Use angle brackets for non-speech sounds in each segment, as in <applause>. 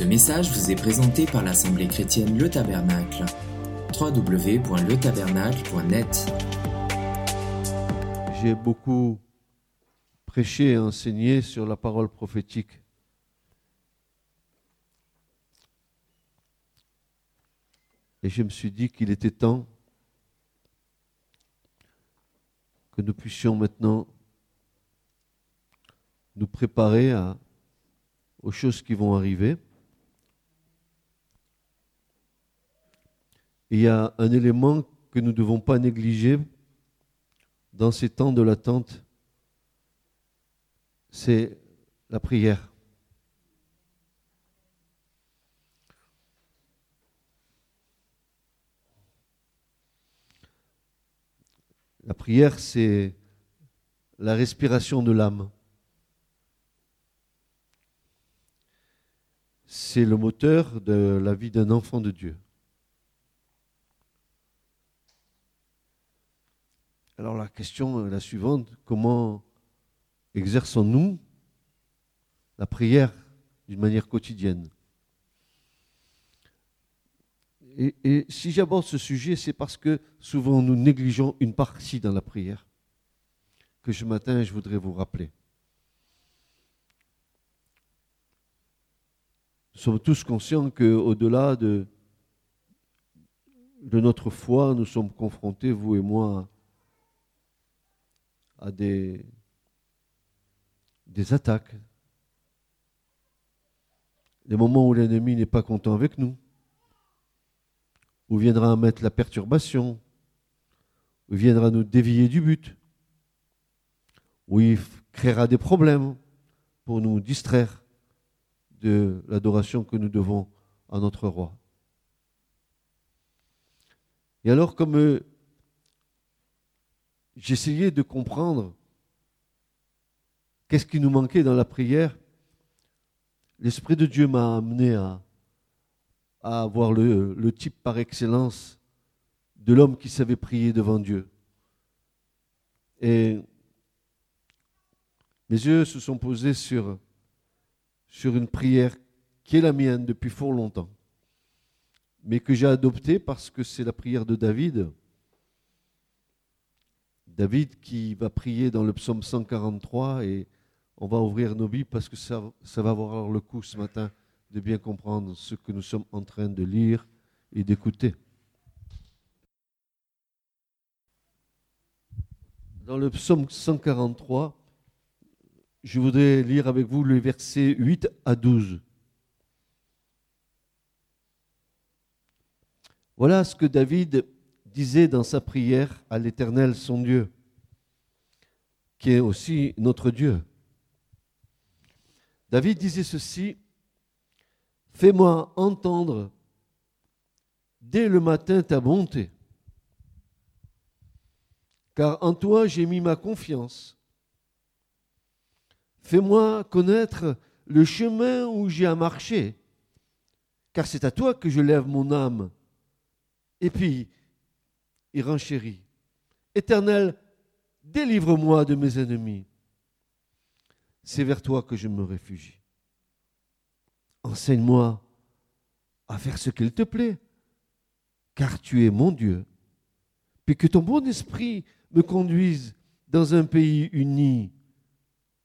Ce message vous est présenté par l'Assemblée chrétienne Le Tabernacle. www.letabernacle.net J'ai beaucoup prêché et enseigné sur la parole prophétique. Et je me suis dit qu'il était temps que nous puissions maintenant nous préparer aux choses qui vont arriver. Il y a un élément que nous ne devons pas négliger dans ces temps de l'attente, c'est la prière. La prière, c'est la respiration de l'âme. C'est le moteur de la vie d'un enfant de Dieu. Alors la question est la suivante, comment exerçons-nous la prière d'une manière quotidienne? Et, si j'aborde ce sujet, c'est parce que souvent nous négligeons une partie dans la prière que ce matin je voudrais vous rappeler. Nous sommes tous conscients qu'au-delà de, de notre foi, nous sommes confrontés, vous et moi, à des, des attaques, des moments où l'ennemi n'est pas content avec nous où viendra mettre la perturbation, où viendra nous dévier du but, où il créera des problèmes pour nous distraire de l'adoration que nous devons à notre roi. Et alors, comme euh, j'essayais de comprendre qu'est-ce qui nous manquait dans la prière, l'Esprit de Dieu m'a amené à, avoir le, type par excellence de l'homme qui savait prier devant Dieu. Et mes yeux se sont posés sur une prière qui est la mienne depuis fort longtemps, mais que j'ai adoptée parce que c'est la prière de David. David qui va prier dans le psaume 143 et on va ouvrir nos Bibles parce que ça, va avoir le coup ce matin de bien comprendre ce que nous sommes en train de lire et d'écouter. Dans le psaume 143, je voudrais lire avec vous les versets 8 à 12. Voilà ce que David disait dans sa prière à l'Éternel, son Dieu, qui est aussi notre Dieu. David disait ceci, Fais-moi entendre dès le matin ta bonté, car en toi j'ai mis ma confiance. Fais-moi connaître le chemin où j'ai à marcher, car c'est à toi que je lève mon âme. Et puis, il renchérit. Éternel, délivre-moi de mes ennemis. C'est vers toi que je me réfugie. Enseigne-moi à faire ce qu'il te plaît, car tu es mon Dieu. Puis que ton bon esprit me conduise dans un pays uni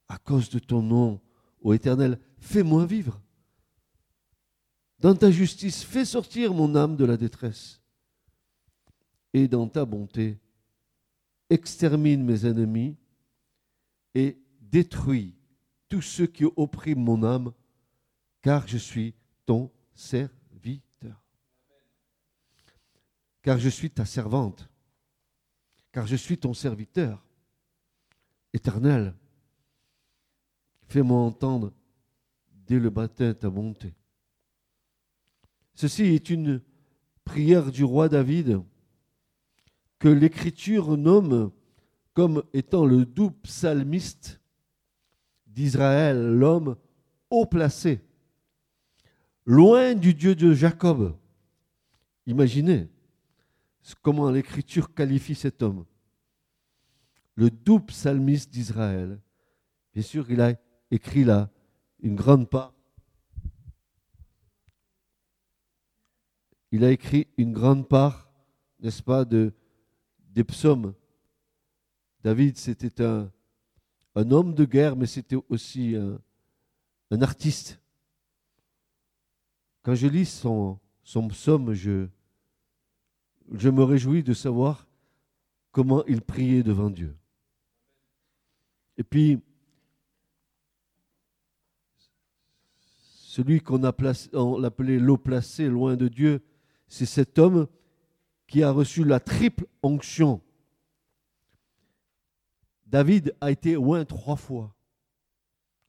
à cause de ton nom, ô Éternel. Fais-moi vivre. Dans ta justice, fais sortir mon âme de la détresse. Et dans ta bonté, extermine mes ennemis et détruis tous ceux qui oppriment mon âme car je suis ton serviteur. Car je suis ta servante. Car je suis ton serviteur. Éternel, fais-moi entendre dès le matin ta bonté. Ceci est une prière du roi David que l'Écriture nomme comme étant le doux psalmiste d'Israël, l'homme haut placé loin du Dieu de Jacob. Imaginez comment l'Écriture qualifie cet homme. Le doux psalmiste d'Israël. Bien sûr, il a écrit là une grande part il a écrit une grande part, n'est-ce pas, de, des psaumes. David, c'était un, homme de guerre, mais c'était aussi un, artiste. Quand je lis son, son psaume, je, je me réjouis de savoir comment il priait devant Dieu. Et puis, celui qu'on l'appelait l'eau placée loin de Dieu, c'est cet homme qui a reçu la triple onction. David a été oint trois fois.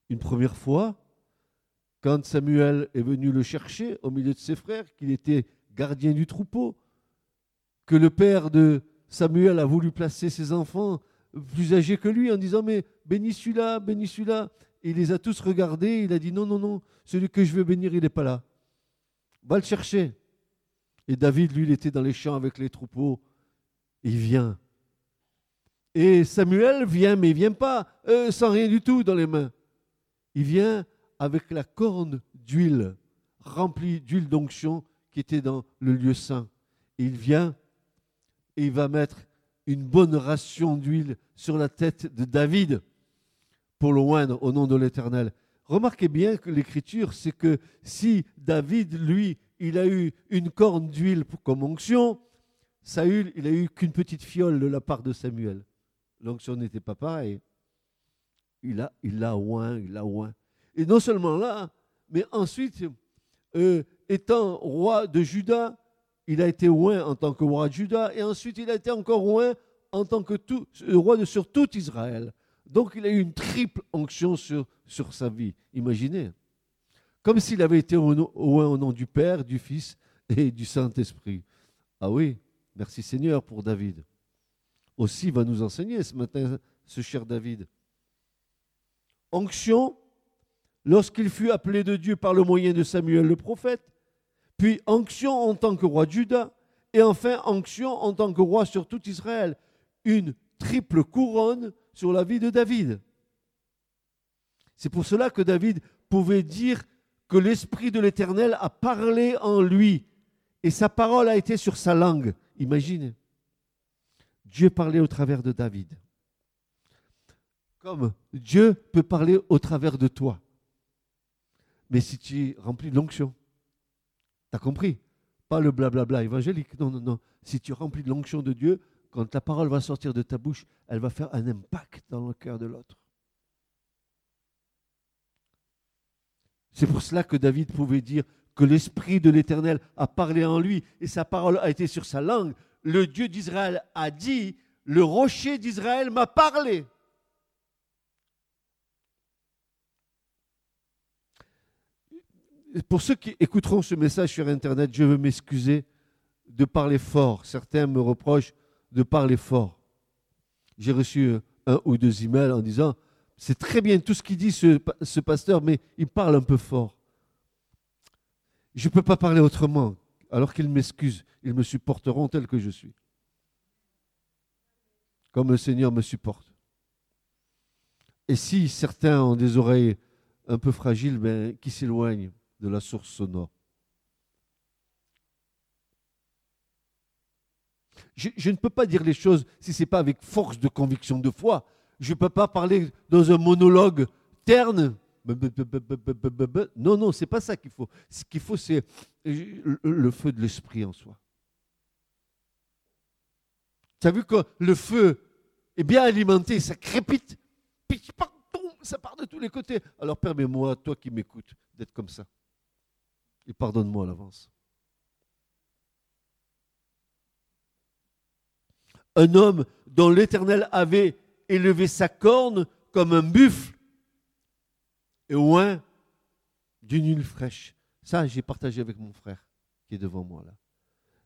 Une première fois, quand Samuel est venu le chercher au milieu de ses frères, qu'il était gardien du troupeau, que le père de Samuel a voulu placer ses enfants plus âgés que lui en disant Mais bénis celui-là, bénis celui-là. Il les a tous regardés, il a dit Non, non, non, celui que je veux bénir, il n'est pas là. Va le chercher. Et David, lui, il était dans les champs avec les troupeaux. Il vient. Et Samuel vient, mais il vient pas euh, sans rien du tout dans les mains. Il vient avec la corne d'huile, remplie d'huile d'onction qui était dans le lieu saint. il vient et il va mettre une bonne ration d'huile sur la tête de David pour le au nom de l'Éternel. Remarquez bien que l'écriture, c'est que si David, lui, il a eu une corne d'huile comme onction, Saül, il a eu qu'une petite fiole de la part de Samuel. L'onction n'était pas pareille. Il a, il l'a oint, il l'a oint. Et non seulement là, mais ensuite, euh, étant roi de Juda, il a été oint en tant que roi de Juda, et ensuite il a été encore oint en tant que tout, roi de, sur tout Israël. Donc il a eu une triple onction sur, sur sa vie. Imaginez. Comme s'il avait été au nom du Père, du Fils et du Saint-Esprit. Ah oui, merci Seigneur pour David. Aussi va nous enseigner ce matin ce cher David. Onction, lorsqu'il fut appelé de Dieu par le moyen de Samuel le prophète, puis onction en tant que roi de Juda, et enfin onction en tant que roi sur tout Israël. Une triple couronne sur la vie de David. C'est pour cela que David pouvait dire que l'Esprit de l'Éternel a parlé en lui, et sa parole a été sur sa langue. Imaginez. Dieu parlait au travers de David. Comme Dieu peut parler au travers de toi. Mais si tu es rempli de l'onction, T'as compris? Pas le blablabla évangélique. Non, non, non. Si tu remplis de l'onction de Dieu, quand la parole va sortir de ta bouche, elle va faire un impact dans le cœur de l'autre. C'est pour cela que David pouvait dire que l'Esprit de l'Éternel a parlé en lui et sa parole a été sur sa langue. Le Dieu d'Israël a dit, le rocher d'Israël m'a parlé. pour ceux qui écouteront ce message sur Internet, je veux m'excuser de parler fort. Certains me reprochent de parler fort. J'ai reçu un ou deux emails en disant c'est très bien tout ce qu'il dit ce, pasteur, mais il parle un peu fort. Je ne peux pas parler autrement. Alors qu'ils m'excusent, ils me supporteront tel que je suis. Comme le Seigneur me supporte. Et si certains ont des oreilles un peu fragiles, ben, qui s'éloignent de la source sonore. Je, ne peux pas dire les choses si ce n'est pas avec force de conviction de foi. Je ne peux pas parler dans un monologue terne. Non, non, c'est pas ça qu'il faut. Ce qu'il faut, c'est le feu de l'esprit en soi. Tu as vu que le feu est bien alimenté, ça crépite, ça part de tous les côtés. Alors permets-moi, toi qui m'écoutes, d'être comme ça et pardonne-moi à l'avance. Un homme dont l'Éternel avait élevé sa corne comme un buffle et oint d'une huile fraîche. Ça, j'ai partagé avec mon frère qui est devant moi là.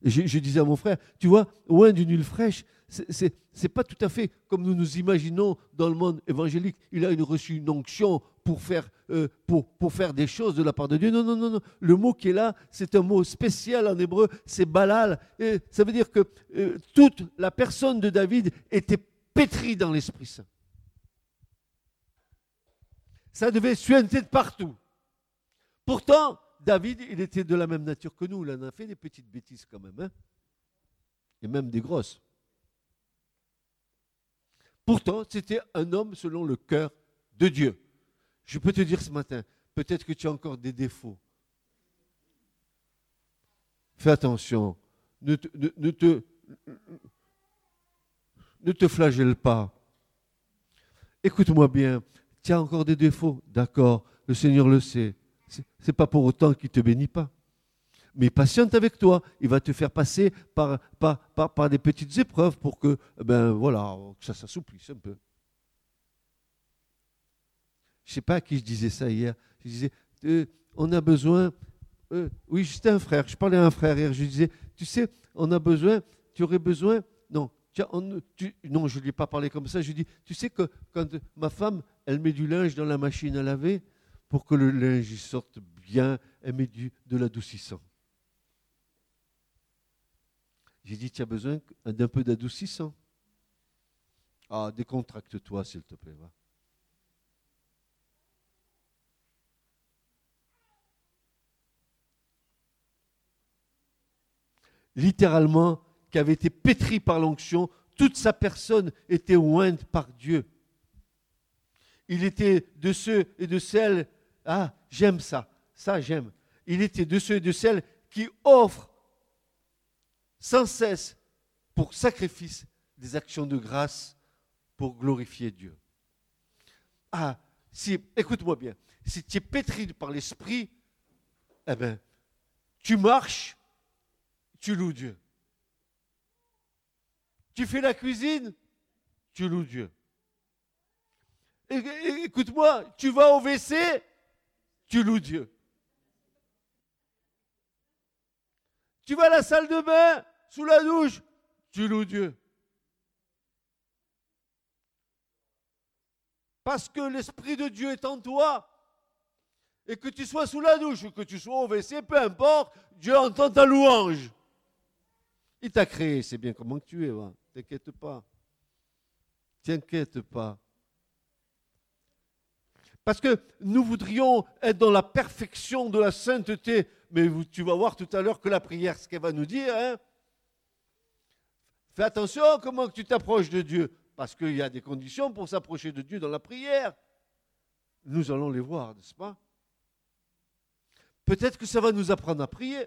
Je, disais à mon frère, tu vois, oint d'une huile fraîche, c'est n'est pas tout à fait comme nous nous imaginons dans le monde évangélique. Il a une, reçu une onction pour faire, euh, pour, pour faire des choses de la part de Dieu. Non, non, non, non. Le mot qui est là, c'est un mot spécial en hébreu, c'est balal. Et ça veut dire que euh, toute la personne de David était pétrie dans l'Esprit Saint. Ça devait suinter de partout. Pourtant, David, il était de la même nature que nous. Il en a fait des petites bêtises quand même. Hein et même des grosses. Pourtant, c'était un homme selon le cœur de Dieu. Je peux te dire ce matin, peut-être que tu as encore des défauts. Fais attention. Ne te, ne, te, ne te flagelle pas. Écoute-moi bien. Tu as encore des défauts. D'accord. Le Seigneur le sait. Ce n'est pas pour autant qu'il ne te bénit pas. Mais patiente avec toi. Il va te faire passer par, par, par, des petites épreuves pour que, ben, voilà, que ça s'assouplisse un peu. Je ne sais pas à qui je disais ça hier. Je disais, euh, on a besoin. Euh, oui, j'étais un frère. Je parlais à un frère hier. Je disais, tu sais, on a besoin, tu aurais besoin. Non, non, je ne lui ai pas parlé comme ça. Je lui ai dit, tu sais que quand ma femme, elle met du linge dans la machine à laver, pour que le linge sorte bien, elle met du, de l'adoucissant. J'ai dit, tu as besoin d'un peu d'adoucissant. Ah, décontracte-toi, s'il te plaît. Littéralement, qui avait été pétri par l'onction, toute sa personne était ointe par Dieu. Il était de ceux et de celles, ah, j'aime ça, ça j'aime. Il était de ceux et de celles qui offrent sans cesse pour sacrifice des actions de grâce pour glorifier Dieu. Ah, si, écoute-moi bien, si tu es pétri par l'esprit, eh bien, tu marches, tu loues Dieu. Tu fais la cuisine, tu loues Dieu. Écoute-moi, tu vas au WC, tu loues Dieu. Tu vas à la salle de bain, sous la douche, tu loues Dieu. Parce que l'Esprit de Dieu est en toi. Et que tu sois sous la douche ou que tu sois au WC, peu importe, Dieu entend ta louange. Il t'a créé, c'est bien comment tu es. T'inquiète pas. T'inquiète pas. Parce que nous voudrions être dans la perfection de la sainteté. Mais tu vas voir tout à l'heure que la prière, ce qu'elle va nous dire, hein. fais attention comment tu t'approches de Dieu. Parce qu'il y a des conditions pour s'approcher de Dieu dans la prière. Nous allons les voir, n'est-ce pas? Peut-être que ça va nous apprendre à prier.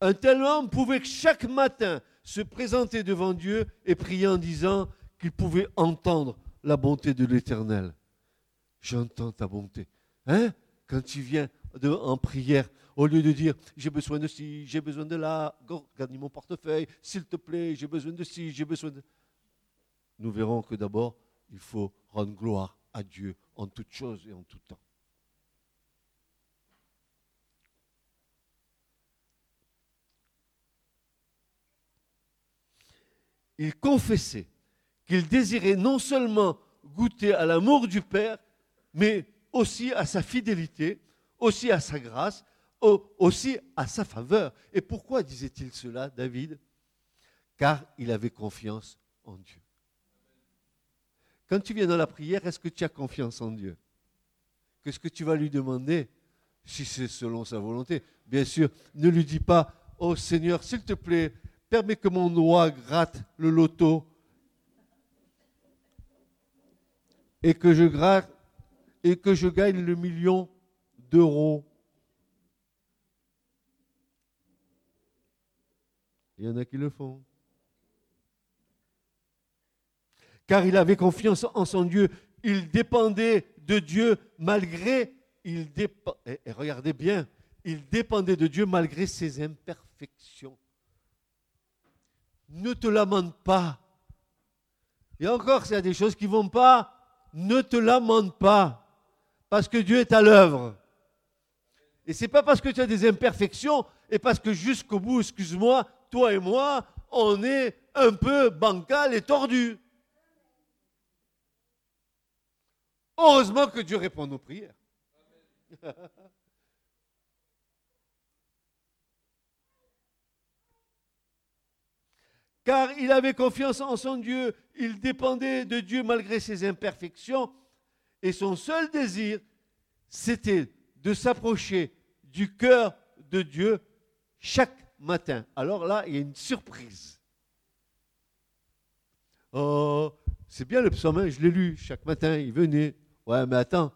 Un tel homme pouvait chaque matin se présenter devant Dieu et prier en disant qu'il pouvait entendre la bonté de l'Éternel. J'entends ta bonté. Hein? Quand tu viens en prière, au lieu de dire j'ai besoin de ci, j'ai besoin de là, regarde mon portefeuille, s'il te plaît, j'ai besoin de ci, j'ai besoin de. Nous verrons que d'abord, il faut rendre gloire à Dieu en toutes choses et en tout temps. Il confessait qu'il désirait non seulement goûter à l'amour du Père, mais aussi à sa fidélité, aussi à sa grâce, aussi à sa faveur. Et pourquoi disait-il cela, David? Car il avait confiance en Dieu. Quand tu viens dans la prière, est-ce que tu as confiance en Dieu? Qu'est-ce que tu vas lui demander si c'est selon sa volonté? Bien sûr, ne lui dis pas, oh Seigneur, s'il te plaît, permets que mon doigt gratte le loto et que je gagne le million d'euros. Il y en a qui le font. Car il avait confiance en son Dieu. Il dépendait de Dieu malgré, il et regardez bien, il dépendait de Dieu malgré ses imperfections ne te lamente pas. Et encore, s'il y a des choses qui ne vont pas, ne te lamente pas. Parce que Dieu est à l'œuvre. Et ce n'est pas parce que tu as des imperfections et parce que jusqu'au bout, excuse-moi, toi et moi, on est un peu bancal et tordu. Heureusement que Dieu répond aux prières. <laughs> car il avait confiance en son Dieu. il dépendait de Dieu malgré ses imperfections, et son seul désir, c'était de s'approcher du cœur de Dieu chaque matin. Alors là, il y a une surprise. Oh, c'est bien le psaume, je l'ai lu chaque matin, il venait. Ouais, mais attends,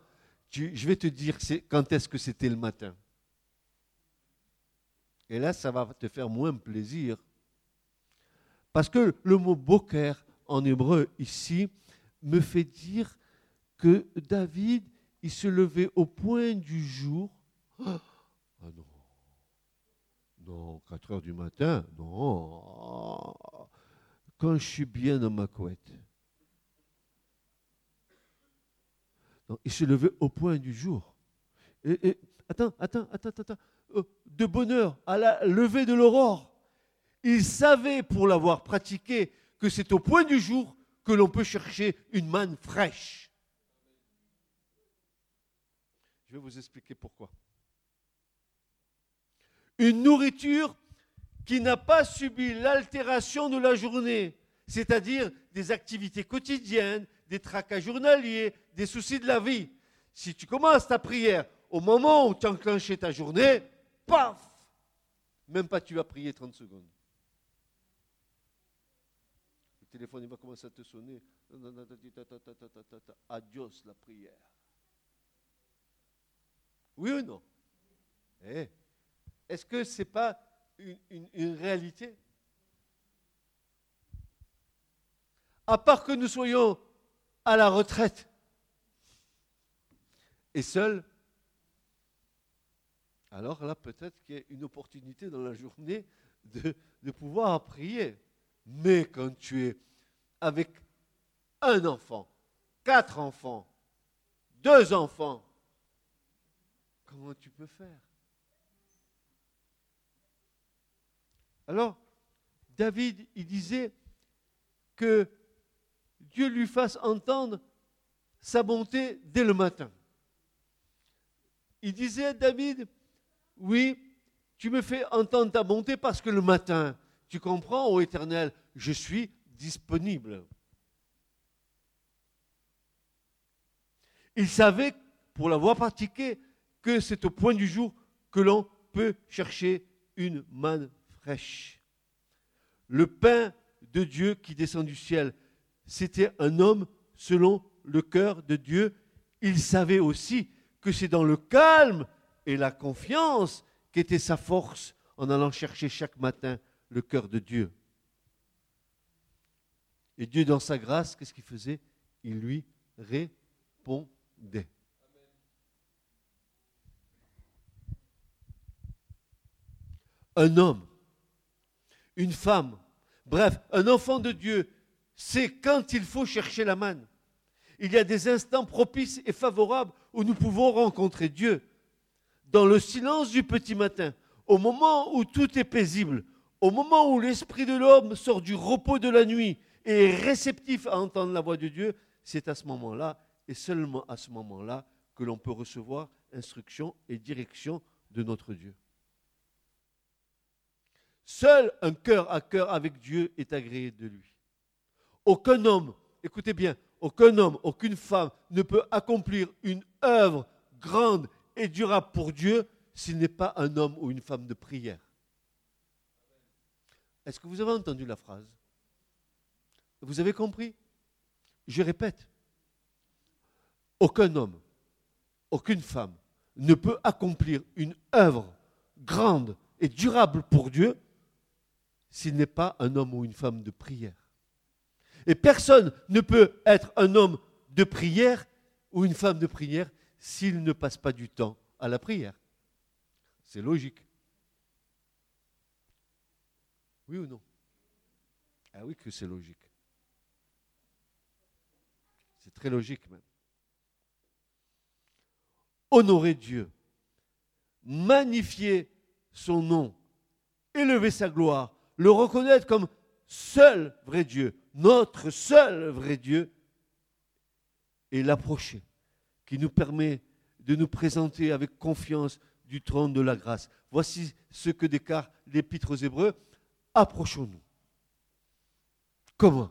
je vais te dire quand est-ce que c'était le matin. Et là, ça va te faire moins plaisir. Parce que le mot boker en hébreu ici me fait dire que David, il se levait au point du jour. Ah non. Non, 4 heures du matin, non. Quand je suis bien dans ma couette. il se levait au point du jour. Et, attends, attends, attends, attends. Euh, de bonheur à la levée de l'aurore. Il savait, pour l'avoir pratiqué, que c'est au point du jour que l'on peut chercher une manne fraîche. Je vais vous expliquer pourquoi. Une nourriture qui n'a pas subi l'altération de la journée, c'est-à-dire des activités quotidiennes, des tracas journaliers, des soucis de la vie. Si tu commences ta prière au moment où tu as enclenché ta journée, paf Même pas tu vas prier 30 secondes. Téléphone il va commencer à te sonner. Adios la prière. Oui ou non? Eh, Est-ce que ce n'est pas une réalité? À part que nous soyons à la retraite et seul, alors là, peut-être qu'il y a une opportunité dans la journée de pouvoir prier. Mais quand tu es avec un enfant, quatre enfants, deux enfants, comment tu peux faire? Alors, David, il disait que Dieu lui fasse entendre sa bonté dès le matin. Il disait à David, oui, tu me fais entendre ta bonté parce que le matin, tu comprends, ô Éternel, je suis disponible. Il savait, pour l'avoir pratiqué, que c'est au point du jour que l'on peut chercher une manne fraîche. Le pain de Dieu qui descend du ciel, c'était un homme selon le cœur de Dieu. Il savait aussi que c'est dans le calme et la confiance qu'était sa force en allant chercher chaque matin le cœur de Dieu. Et Dieu, dans sa grâce, qu'est-ce qu'il faisait? Il lui répondait. Un homme, une femme, bref, un enfant de Dieu c'est quand il faut chercher la manne. Il y a des instants propices et favorables où nous pouvons rencontrer Dieu. Dans le silence du petit matin, au moment où tout est paisible, au moment où l'esprit de l'homme sort du repos de la nuit et est réceptif à entendre la voix de Dieu, c'est à ce moment-là, et seulement à ce moment-là, que l'on peut recevoir instruction et direction de notre Dieu. Seul un cœur à cœur avec Dieu est agréé de lui. Aucun homme, écoutez bien, aucun homme, aucune femme ne peut accomplir une œuvre grande et durable pour Dieu s'il n'est pas un homme ou une femme de prière. Est-ce que vous avez entendu la phrase? Vous avez compris? Je répète. Aucun homme, aucune femme ne peut accomplir une œuvre grande et durable pour Dieu s'il n'est pas un homme ou une femme de prière. Et personne ne peut être un homme de prière ou une femme de prière s'il ne passe pas du temps à la prière. C'est logique. Oui ou non? Ah oui que c'est logique. C'est très logique même. Honorer Dieu, magnifier son nom, élever sa gloire, le reconnaître comme seul vrai Dieu, notre seul vrai Dieu, et l'approcher, qui nous permet de nous présenter avec confiance du trône de la grâce. Voici ce que déclare l'Épître aux Hébreux. Approchons-nous. Comment?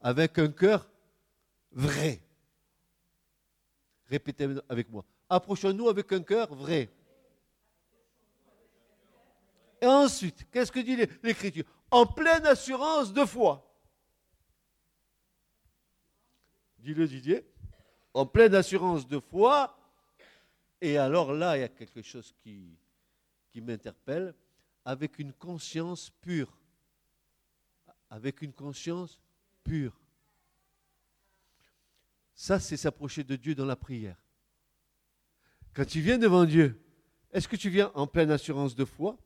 Avec un cœur vrai. Répétez avec moi. Approchons-nous avec un cœur vrai. Et ensuite, qu'est-ce que dit l'Écriture? En pleine assurance de foi. Dis-le Didier. En pleine assurance de foi. Et alors là, il y a quelque chose qui, qui m'interpelle. Avec une conscience pure. Avec une conscience pure. Ça, c'est s'approcher de Dieu dans la prière. Quand tu viens devant Dieu, est-ce que tu viens en pleine assurance de foi?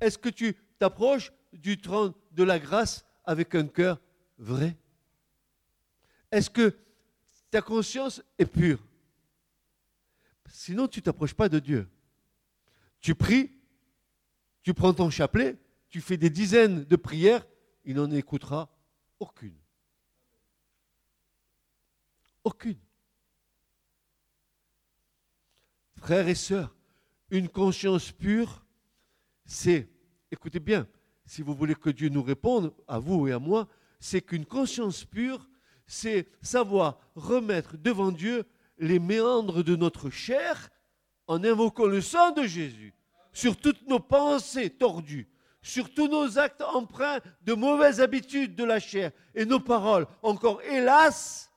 Est-ce que tu t'approches du trône de la grâce avec un cœur vrai? Est-ce que ta conscience est pure? Sinon, tu ne t'approches pas de Dieu. Tu pries, tu prends ton chapelet, tu fais des dizaines de prières, il n'en écoutera aucune. Aucune. Frères et sœurs, une conscience pure, c'est, écoutez bien, si vous voulez que Dieu nous réponde, à vous et à moi, c'est qu'une conscience pure, c'est savoir remettre devant Dieu les méandres de notre chair en invoquant le sang de Jésus sur toutes nos pensées tordues, sur tous nos actes empreints de mauvaises habitudes de la chair et nos paroles, encore hélas,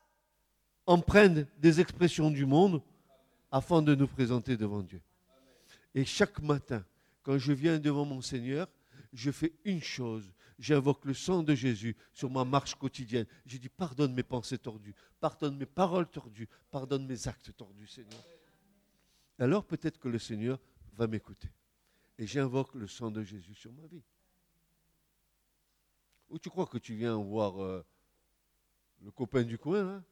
empruntent des expressions du monde afin de nous présenter devant Dieu. Et chaque matin, quand je viens devant mon Seigneur, je fais une chose. J'invoque le sang de Jésus sur ma marche quotidienne. Je dis pardonne mes pensées tordues, pardonne mes paroles tordues, pardonne mes actes tordus, Seigneur. Alors peut-être que le Seigneur va m'écouter. Et j'invoque le sang de Jésus sur ma vie. Ou tu crois que tu viens voir euh, le copain du coin, là?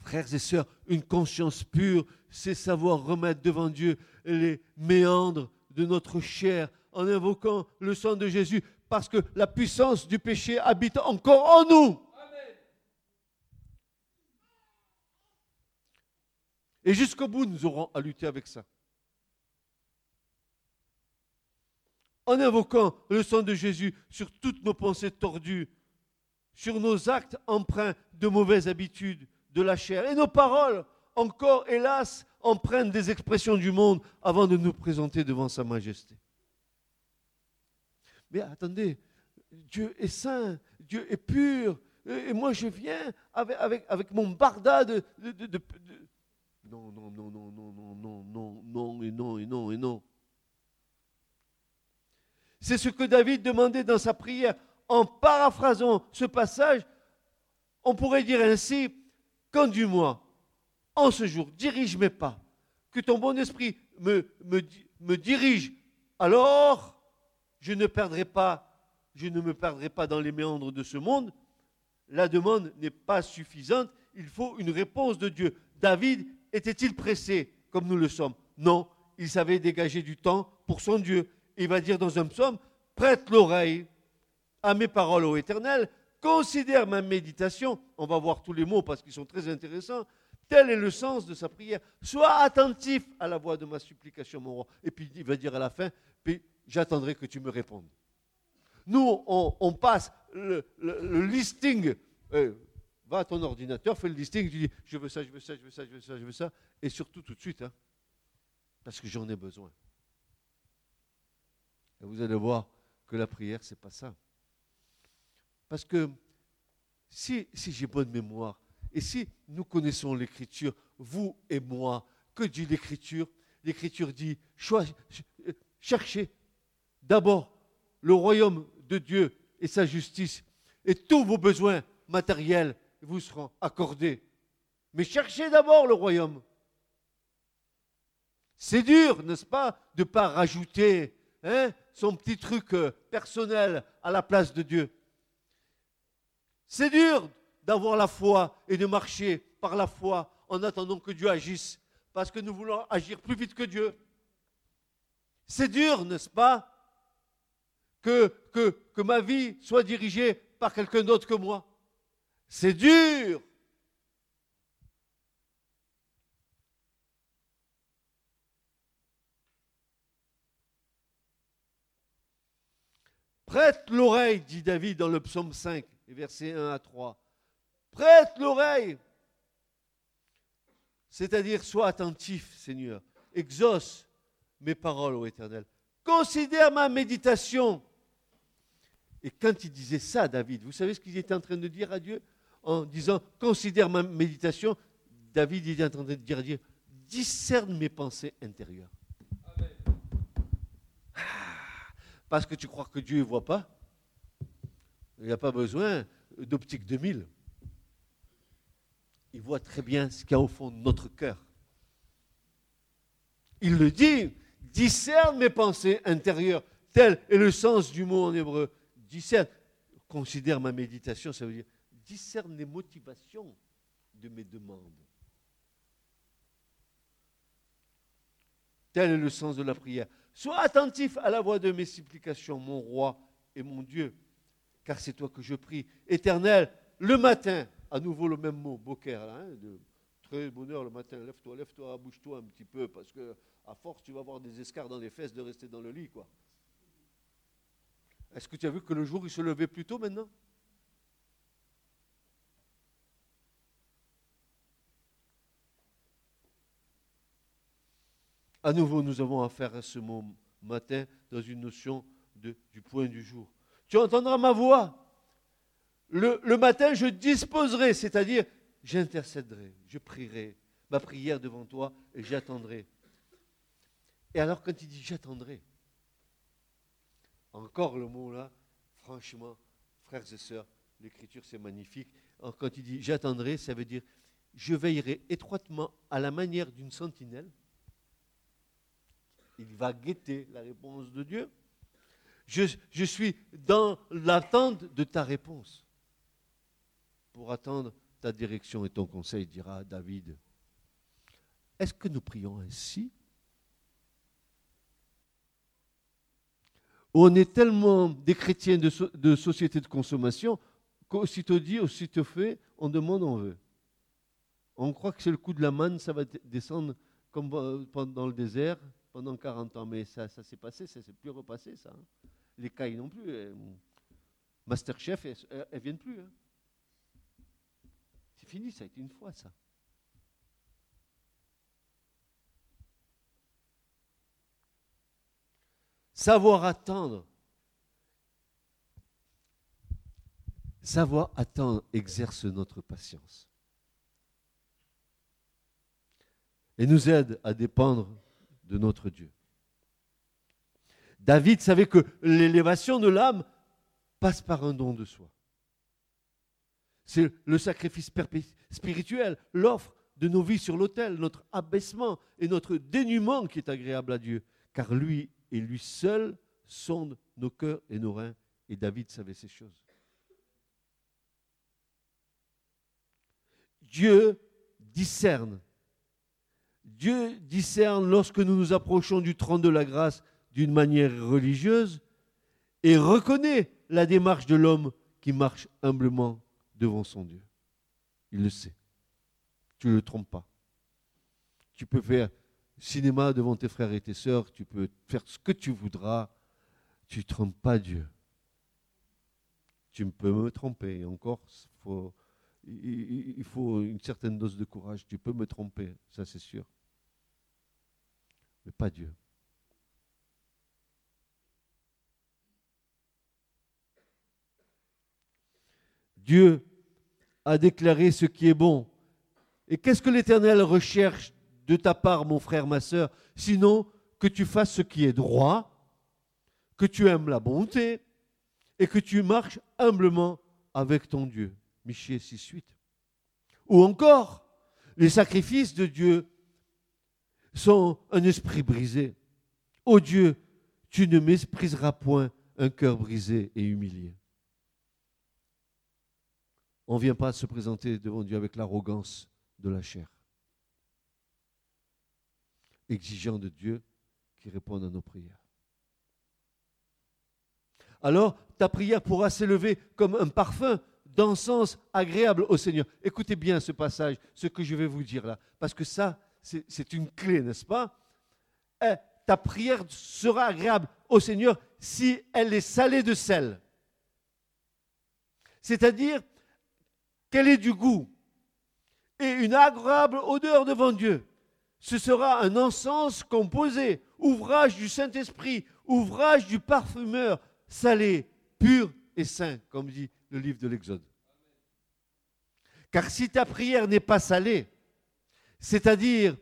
Frères et sœurs, une conscience pure, c'est savoir remettre devant Dieu les méandres de notre chair en invoquant le sang de Jésus, parce que la puissance du péché habite encore en nous. Et jusqu'au bout, nous aurons à lutter avec ça. En invoquant le sang de Jésus sur toutes nos pensées tordues, sur nos actes empreints de mauvaises habitudes, de la chair. Et nos paroles, encore hélas, empruntent des expressions du monde avant de nous présenter devant Sa Majesté. Mais attendez, Dieu est saint, Dieu est pur, et moi je viens avec, mon barda de, Non, non, non, non, non, non, non, non, non, et non, et non, et non. C'est ce que David demandait dans sa prière. En paraphrasant ce passage, on pourrait dire ainsi, Conduis-moi en ce jour, dirige mes pas, que ton bon esprit me dirige. Alors, je ne perdrai pas, je ne me perdrai pas dans les méandres de ce monde. La demande n'est pas suffisante, il faut une réponse de Dieu. David était-il pressé comme nous le sommes? Non, il savait dégager du temps pour son Dieu. Il va dire dans un psaume, prête l'oreille à mes paroles, ô Éternel, considère ma méditation, on va voir tous les mots parce qu'ils sont très intéressants, tel est le sens de sa prière. Sois attentif à la voix de ma supplication, mon roi. Et puis il va dire à la fin, j'attendrai que tu me répondes. Nous, on, passe le, listing. Euh, va à ton ordinateur, fais le listing, tu dis, je veux ça, je veux ça, je veux ça, je veux ça, je veux ça. Et surtout tout de suite, hein, parce que j'en ai besoin. Et vous allez voir que la prière, ce n'est pas ça. Parce que si, j'ai bonne mémoire, et si nous connaissons l'Écriture, vous et moi, que dit l'Écriture? L'Écriture dit, cherchez d'abord le royaume de Dieu et sa justice, et tous vos besoins matériels vous seront accordés. Mais cherchez d'abord le royaume. C'est dur, n'est-ce pas, de ne pas rajouter hein, son petit truc euh, personnel à la place de Dieu. C'est dur d'avoir la foi et de marcher par la foi en attendant que Dieu agisse, parce que nous voulons agir plus vite que Dieu. C'est dur, n'est-ce pas, que, que, que ma vie soit dirigée par quelqu'un d'autre que moi. C'est dur. Prête l'oreille, dit David dans le psaume 5, versets 1 à 3. Prête l'oreille. C'est-à-dire, sois attentif, Seigneur. Exauce mes paroles, ô Éternel. Considère ma méditation. Et quand il disait ça, David, vous savez ce qu'il était en train de dire à Dieu En disant, considère ma méditation, David était en train de dire à Dieu, discerne mes pensées intérieures. Ah, parce que tu crois que Dieu ne voit pas Il n'a pas besoin d'optique 2000. Il voit très bien ce qu'il y a au fond de notre cœur. Il le dit, discerne mes pensées intérieures. Tel est le sens du mot en hébreu. Discerne, considère ma méditation, ça veut dire discerne les motivations de mes demandes. Tel est le sens de la prière. Sois attentif à la voix de mes supplications, mon roi et mon Dieu, car c'est toi que je prie. Éternel, le matin, à nouveau le même mot, boker, hein, de très bonheur le matin, lève-toi, lève-toi, bouge-toi un petit peu, parce que à force tu vas avoir des escarres dans les fesses de rester dans le lit, quoi. Est-ce que tu as vu que le jour il se levait plus tôt maintenant? À nouveau, nous avons affaire à ce mot matin dans une notion du point du jour. Tu entendras ma voix. Le, le matin, je disposerai, c'est-à-dire j'intercéderai, je prierai ma prière devant toi et j'attendrai. Et alors quand il dit j'attendrai, encore le mot là, franchement, frères et sœurs, l'écriture c'est magnifique. quand il dit j'attendrai, ça veut dire je veillerai étroitement à la manière d'une sentinelle. Il va guetter la réponse de Dieu. Je, je suis dans l'attente de ta réponse. Pour attendre ta direction et ton conseil, dira David. Est-ce que nous prions ainsi? On est tellement des chrétiens de, de société de consommation qu'aussitôt dit, aussitôt fait, on demande, on veut. On croit que c'est le coup de la manne, ça va descendre comme dans le désert pendant 40 ans. Mais ça, s'est passé, ça s'est plus repassé, ça. Hein. Les cailles non plus. Euh, Masterchef, elles ne viennent plus. Hein. C'est fini, ça a été une fois, ça. Savoir attendre. Savoir attendre exerce notre patience. Et nous aide à dépendre de notre Dieu. David savait que l'élévation de l'âme passe par un don de soi. C'est le sacrifice spirituel, l'offre de nos vies sur l'autel, notre abaissement et notre dénuement qui est agréable à Dieu, car lui et lui seul sonde nos cœurs et nos reins. Et David savait ces choses. Dieu discerne. Dieu discerne lorsque nous nous approchons du trône de la grâce d'une manière religieuse et reconnaît la démarche de l'homme qui marche humblement devant son Dieu. Il le sait. Tu ne le trompes pas. Tu peux faire cinéma devant tes frères et tes sœurs, tu peux faire ce que tu voudras, tu ne trompes pas Dieu. Tu peux me tromper, encore, il faut une certaine dose de courage, tu peux me tromper, ça c'est sûr. Mais pas Dieu. Dieu a déclaré ce qui est bon. Et qu'est-ce que l'Éternel recherche de ta part, mon frère, ma sœur, sinon que tu fasses ce qui est droit, que tu aimes la bonté et que tu marches humblement avec ton Dieu. Michée 6, 8. Ou encore, les sacrifices de Dieu sont un esprit brisé. Ô Dieu, tu ne mépriseras point un cœur brisé et humilié. On ne vient pas se présenter devant Dieu avec l'arrogance de la chair, exigeant de Dieu qu'il réponde à nos prières. Alors, ta prière pourra s'élever comme un parfum d'encens agréable au Seigneur. Écoutez bien ce passage, ce que je vais vous dire là, parce que ça, c'est une clé, n'est-ce pas? Eh, Ta prière sera agréable au Seigneur si elle est salée de sel. C'est-à-dire qu'elle ait du goût et une agréable odeur devant Dieu. Ce sera un encens composé, ouvrage du Saint-Esprit, ouvrage du parfumeur, salé, pur et saint, comme dit le livre de l'Exode. Car si ta prière n'est pas salée, c'est-à-dire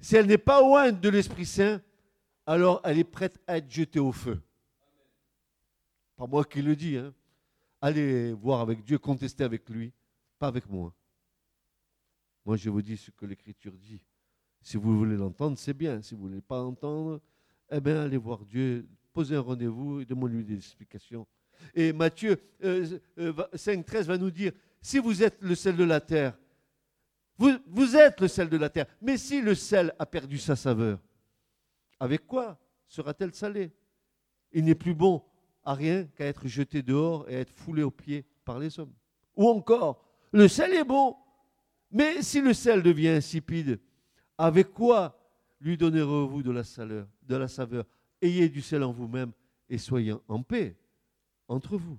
si elle n'est pas ointe de l'Esprit Saint, alors elle est prête à être jetée au feu. Pas moi qui le dis. Hein. Allez voir avec Dieu, contester avec lui, pas avec moi. Moi, je vous dis ce que l'Écriture dit. Si vous voulez l'entendre, c'est bien. Si vous ne voulez pas entendre, eh bien, allez voir Dieu, posez un rendez-vous et demandez-lui des explications. Et Matthieu 5, euh, 13 euh, va nous dire, si vous êtes le sel de la terre, vous, vous êtes le sel de la terre, mais si le sel a perdu sa saveur, avec quoi sera-t-elle salée? Il n'est plus bon à rien qu'à être jeté dehors et être foulé aux pieds par les hommes. Ou encore, le sel est bon, mais si le sel devient insipide, avec quoi lui donnerez-vous de la saveur, Ayez du sel en vous-même et soyez en paix entre vous.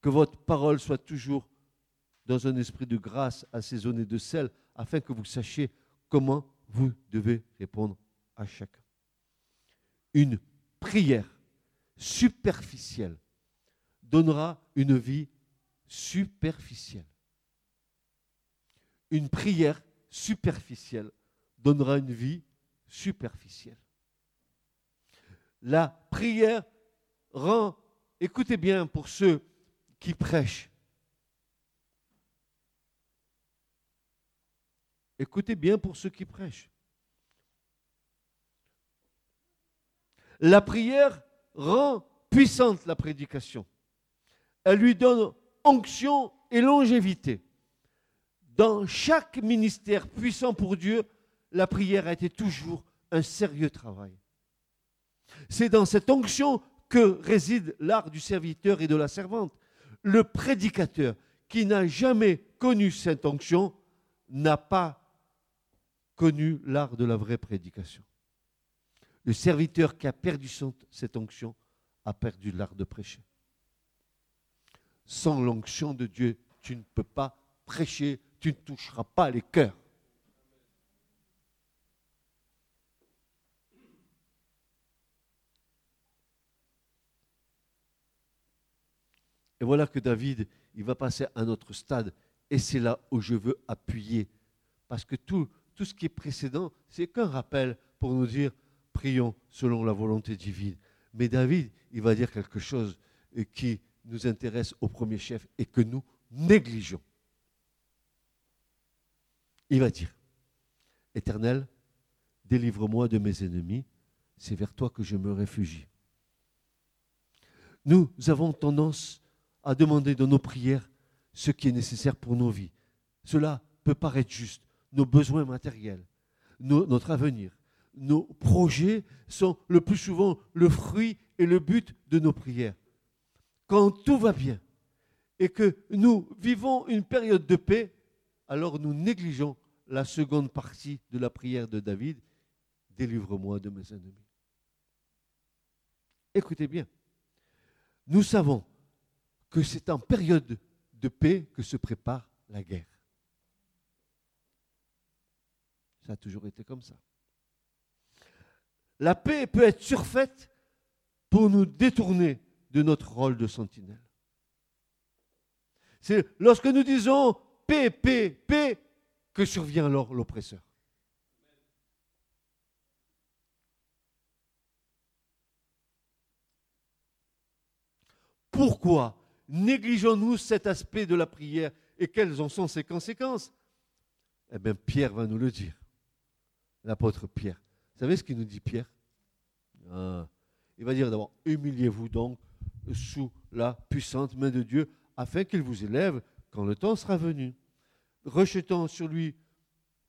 Que votre parole soit toujours dans un esprit de grâce assaisonné de sel, afin que vous sachiez comment vous devez répondre à chacun. Une prière superficielle donnera une vie superficielle. Une prière superficielle donnera une vie superficielle. La prière rend, écoutez bien pour ceux qui prêchent, écoutez bien pour ceux qui prêchent. La prière rend puissante la prédication. Elle lui donne onction et longévité. Dans chaque ministère puissant pour Dieu, la prière a été toujours un sérieux travail. C'est dans cette onction que réside l'art du serviteur et de la servante. Le prédicateur qui n'a jamais connu cette onction n'a pas connu l'art de la vraie prédication. Le serviteur qui a perdu cette onction a perdu l'art de prêcher. Sans l'onction de Dieu, tu ne peux pas prêcher, tu ne toucheras pas les cœurs. Et voilà que David, il va passer à un autre stade. Et c'est là où je veux appuyer. Parce que tout, tout ce qui est précédent, c'est qu'un rappel pour nous dire, prions selon la volonté divine. Mais David, il va dire quelque chose qui nous intéresse au premier chef et que nous négligeons. Il va dire, Éternel, délivre-moi de mes ennemis, c'est vers toi que je me réfugie. Nous avons tendance à demander dans nos prières ce qui est nécessaire pour nos vies. Cela peut paraître juste. Nos besoins matériels, notre avenir, nos projets sont le plus souvent le fruit et le but de nos prières. Quand tout va bien et que nous vivons une période de paix, alors nous négligeons la seconde partie de la prière de David, délivre-moi de mes ennemis. Écoutez bien, nous savons que c'est en période de paix que se prépare la guerre. Ça a toujours été comme ça. La paix peut être surfaite pour nous détourner de notre rôle de sentinelle. C'est lorsque nous disons paix, paix, paix, que survient alors l'oppresseur? Pourquoi négligeons-nous cet aspect de la prière et quelles en sont ses conséquences? Eh bien, Pierre va nous le dire. L'apôtre Pierre. Vous savez ce qu'il nous dit Pierre? Ah. Il va dire d'abord, humiliez-vous donc sous la puissante main de Dieu afin qu'il vous élève quand le temps sera venu. Rejetant sur lui,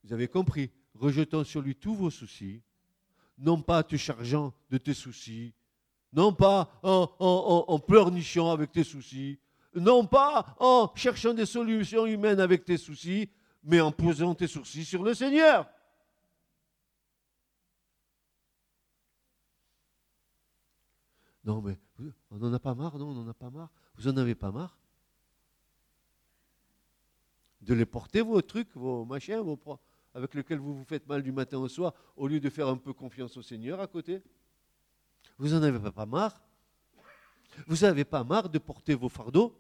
vous avez compris, rejetant sur lui tous vos soucis, non pas te chargeant de tes soucis, non pas en, pleurnichant avec tes soucis, non pas en cherchant des solutions humaines avec tes soucis, mais en posant tes soucis sur le Seigneur. Non, mais on n'en a pas marre, non, on n'en a pas marre. Vous n'en avez pas marre? De les porter, vos trucs, vos machins, vos avec lesquels vous vous faites mal du matin au soir, au lieu de faire un peu confiance au Seigneur à côté? Vous n'en avez pas marre? Vous n'avez pas marre de porter vos fardeaux?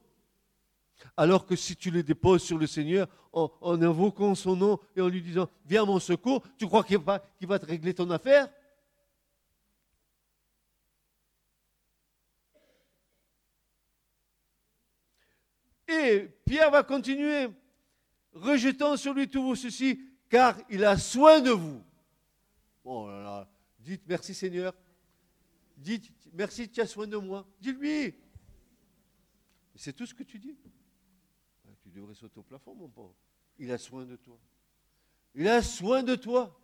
Alors que si tu les déposes sur le Seigneur en, invoquant son nom et en lui disant Viens à mon secours, tu crois qu'il va, va te régler ton affaire? Et Pierre va continuer, rejetant sur lui tout vos soucis, car il a soin de vous. Oh là là, dites merci Seigneur. Dites merci, tu as soin de moi. Dis-lui. C'est tout ce que tu dis. Tu devrais sauter au plafond, mon pauvre. Il a soin de toi. Il a soin de toi.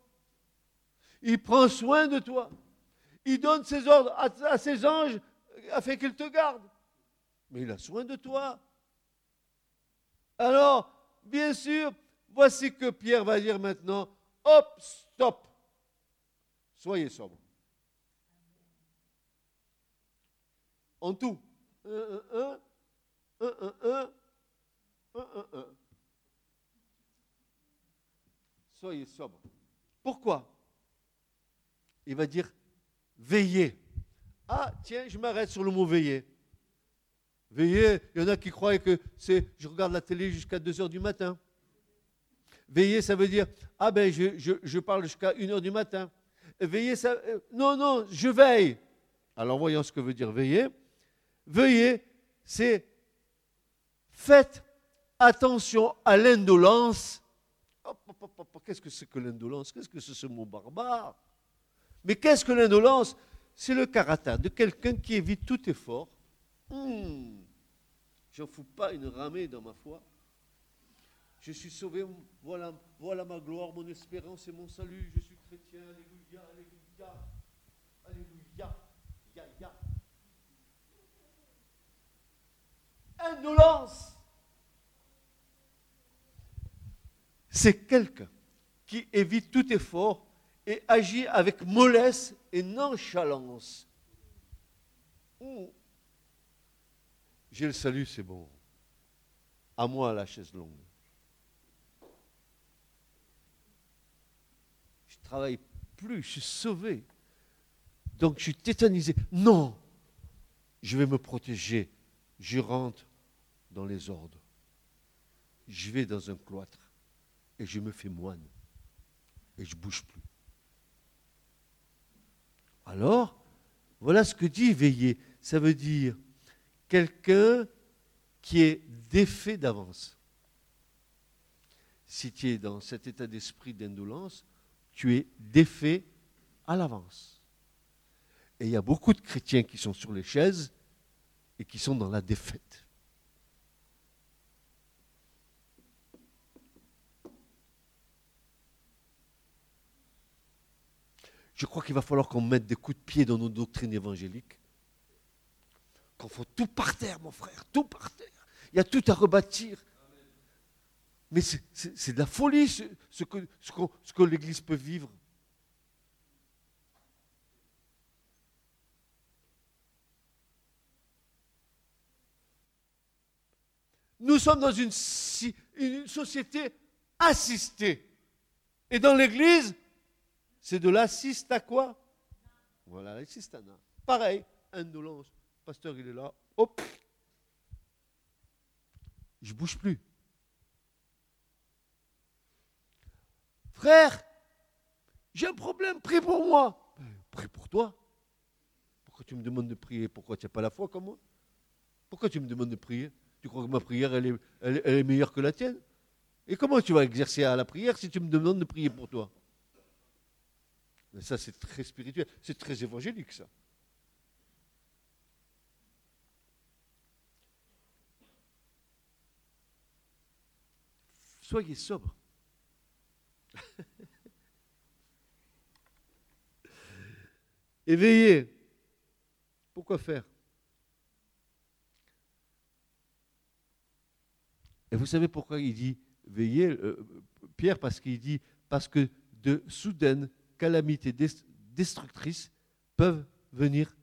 Il prend soin de toi. Il donne ses ordres à, à ses anges afin qu'ils te gardent. Mais il a soin de toi. Alors, bien sûr, voici que Pierre va dire maintenant, hop, stop, soyez sobre. En tout. Soyez sobre. Pourquoi? Il va dire veiller. Ah, tiens, je m'arrête sur le mot veiller. Veillez, il y en a qui croient que c'est je regarde la télé jusqu'à 2 heures du matin. Veiller, ça veut dire ah ben je, parle jusqu'à 1 heure du matin. Veiller, ça. Euh, non, non, je veille. Alors voyons ce que veut dire veiller. Veiller, c'est faites attention à l'indolence. Qu'est-ce que c'est que l'indolence? Qu'est-ce que c'est ce mot barbare? Mais qu'est-ce que l'indolence? C'est le caractère de quelqu'un qui évite tout effort Hmm. J'en fous pas une ramée dans ma foi. Je suis sauvé, voilà, ma gloire, mon espérance et mon salut. Je suis chrétien, alléluia, alléluia, alléluia, ya, ya. Indolence. C'est quelqu'un qui évite tout effort et agit avec mollesse et nonchalance. J'ai le salut, c'est bon. À moi la chaise longue. Je travaille plus, je suis sauvé. Donc je suis tétanisé. Non, je vais me protéger. Je rentre dans les ordres. Je vais dans un cloître et je me fais moine. Et je ne bouge plus. Alors, voilà ce que dit veiller. Ça veut dire quelqu'un qui est défait d'avance. Si tu es dans cet état d'esprit d'indolence, tu es défait à l'avance. Et il y a beaucoup de chrétiens qui sont sur les chaises et qui sont dans la défaite. Je crois qu'il va falloir qu'on mette des coups de pied dans nos doctrines évangéliques qu'on faut tout par terre, mon frère, tout par terre. Il y a tout à rebâtir. Mais c'est de la folie ce, que, l'Église peut vivre. Nous sommes dans une, une société assistée. Et dans l'Église, c'est de l'assist à quoi? Voilà, l'assistana. Pareil, indolence pasteur, il est là. Hop Je bouge plus. Frère, j'ai un problème, prie pour moi. Prie pour toi. Pourquoi tu me demandes de prier? Pourquoi tu n'as pas la foi comme moi? Pourquoi tu me demandes de prier? Tu crois que ma prière, elle est, elle est meilleure que la tienne? Et comment tu vas exercer à la prière si tu me demandes de prier pour toi? Mais ça, c'est très spirituel, c'est très évangélique, ça. Soyez sobre. <laughs> Éveillez. Pourquoi faire? Et vous savez pourquoi il dit veillez, euh, Pierre, parce qu'il dit parce que de soudaines calamités destructrices peuvent venir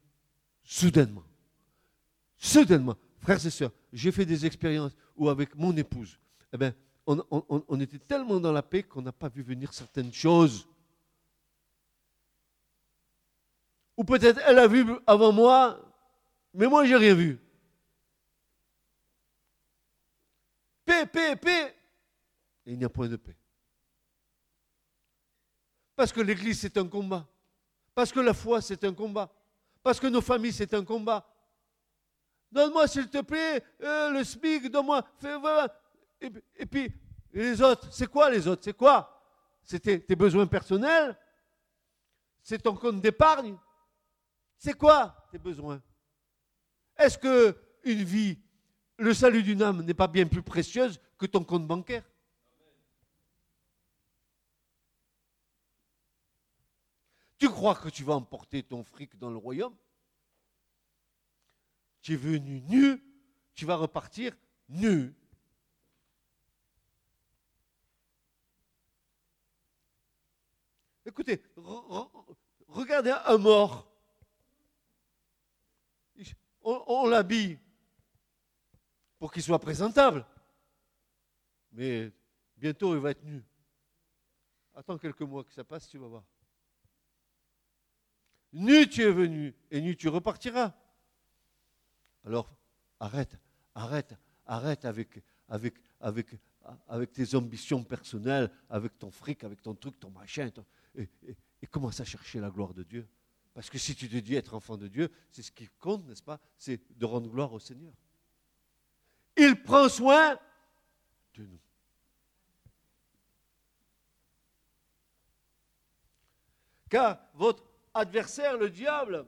soudainement. Soudainement. Frères et sœurs, j'ai fait des expériences où avec mon épouse, eh ben, on, était tellement dans la paix qu'on n'a pas vu venir certaines choses. Ou peut-être elle a vu avant moi, mais moi j'ai rien vu. Paix, paix, paix. Et il n'y a point de paix. Parce que l'Église, c'est un combat. Parce que la foi, c'est un combat. Parce que nos familles, c'est un combat. Donne-moi, s'il te plaît, euh, le SMIC, donne-moi. Et, puis, les autres, c'est quoi les autres? C'est quoi? C'est tes, besoins personnels? C'est ton compte d'épargne? C'est quoi tes besoins? Est-ce que une vie, le salut d'une âme n'est pas bien plus précieuse que ton compte bancaire? Tu crois que tu vas emporter ton fric dans le royaume? Tu es venu nu, tu vas repartir nu. Écoutez, regardez un mort. On, l'habille pour qu'il soit présentable. Mais bientôt, il va être nu. Attends quelques mois que ça passe, tu vas voir. Nu tu es venu et nu tu repartiras. Alors arrête, arrête, arrête avec, avec, avec, avec tes ambitions personnelles, avec ton fric, avec ton truc, ton machin, et, commence à chercher la gloire de Dieu. Parce que si tu te dis être enfant de Dieu, c'est ce qui compte, n'est-ce pas? C'est de rendre gloire au Seigneur. Il prend soin de nous. Car votre adversaire, le diable,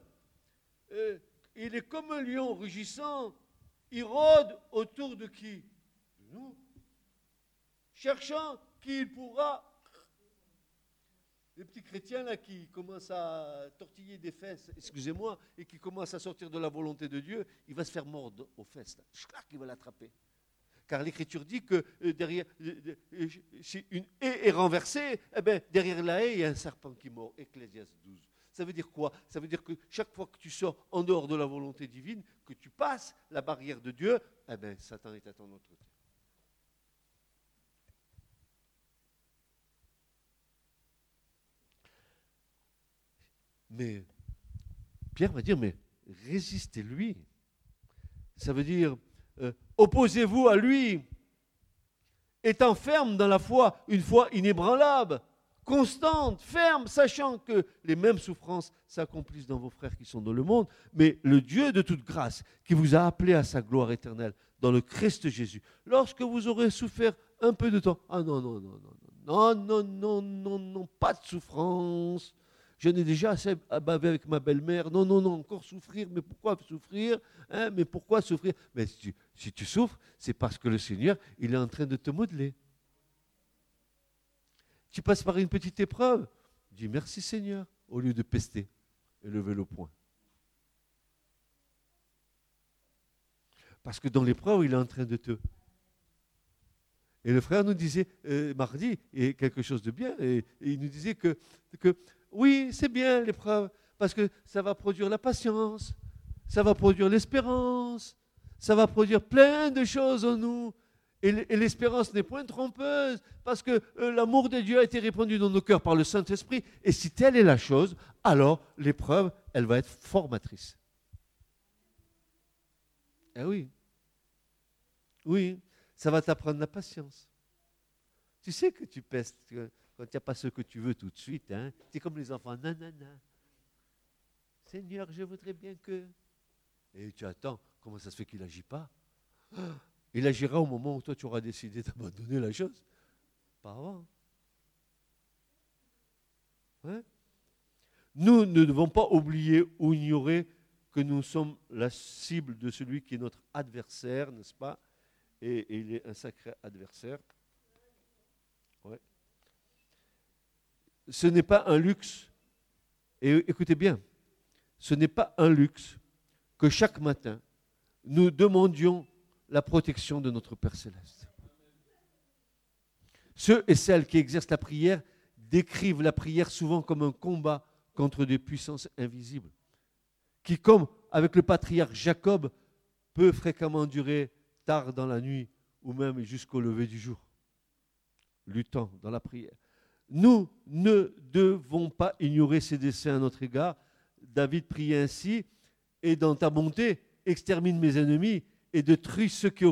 euh, il est comme un lion rugissant, il rôde autour de qui? De nous. Cherchant qui il pourra. Les petits chrétiens là qui commencent à tortiller des fesses, excusez-moi, et qui commencent à sortir de la volonté de Dieu, il va se faire mordre aux fesses. Là. Il va l'attraper. Car l'Écriture dit que euh, derrière, euh, si une haie est renversée, eh bien, derrière la haie, il y a un serpent qui mord. Ecclésiaste 12. Ça veut dire quoi? Ça veut dire que chaque fois que tu sors en dehors de la volonté divine, que tu passes la barrière de Dieu, eh bien, Satan est à ton autre Mais Pierre va dire, mais résistez-lui. Ça veut dire, euh, opposez-vous à lui, étant ferme dans la foi, une foi inébranlable, constante, ferme, sachant que les mêmes souffrances s'accomplissent dans vos frères qui sont dans le monde, mais le Dieu de toute grâce, qui vous a appelé à sa gloire éternelle dans le Christ Jésus, lorsque vous aurez souffert un peu de temps, ah non, non, non, non, non, non, non, non, non, pas de souffrance. Je n'ai déjà assez bavé avec ma belle-mère. Non, non, non, encore souffrir. Mais pourquoi souffrir hein? Mais pourquoi souffrir? Mais si tu, souffres, c'est parce que le Seigneur, il est en train de te modeler. Tu passes par une petite épreuve, dis merci Seigneur, au lieu de pester et lever le poing. Parce que dans l'épreuve, il est en train de te... Et le frère nous disait euh, mardi, et quelque chose de bien, et, il nous disait que, que oui, c'est bien l'épreuve, parce que ça va produire la patience, ça va produire l'espérance, ça va produire plein de choses en nous. Et l'espérance n'est point trompeuse, parce que euh, l'amour de Dieu a été répandu dans nos cœurs par le Saint-Esprit. Et si telle est la chose, alors l'épreuve, elle va être formatrice. Eh oui. Oui, ça va t'apprendre la patience. Tu sais que tu pestes quand il n'y a pas ce que tu veux tout de suite. Hein. C'est comme les enfants, nanana. Seigneur, je voudrais bien que. Et tu attends, comment ça se fait qu'il n'agit pas? <gasps> Il agira au moment où toi tu auras décidé d'abandonner la chose. Pas avant. Hein? Nous ne devons pas oublier ou ignorer que nous sommes la cible de celui qui est notre adversaire, n'est-ce pas? Et, il est un sacré adversaire. Ce n'est pas un luxe. Et écoutez bien, ce n'est pas un luxe que chaque matin nous demandions la protection de notre Père céleste. Ceux et celles qui exercent la prière décrivent la prière souvent comme un combat contre des puissances invisibles, qui, comme avec le patriarche Jacob peut fréquemment durer tard dans la nuit ou même jusqu'au lever du jour, luttant dans la prière. Nous ne devons pas ignorer ses desseins à notre égard. David priait ainsi, et dans ta bonté, extermine mes ennemis et détruis ceux qui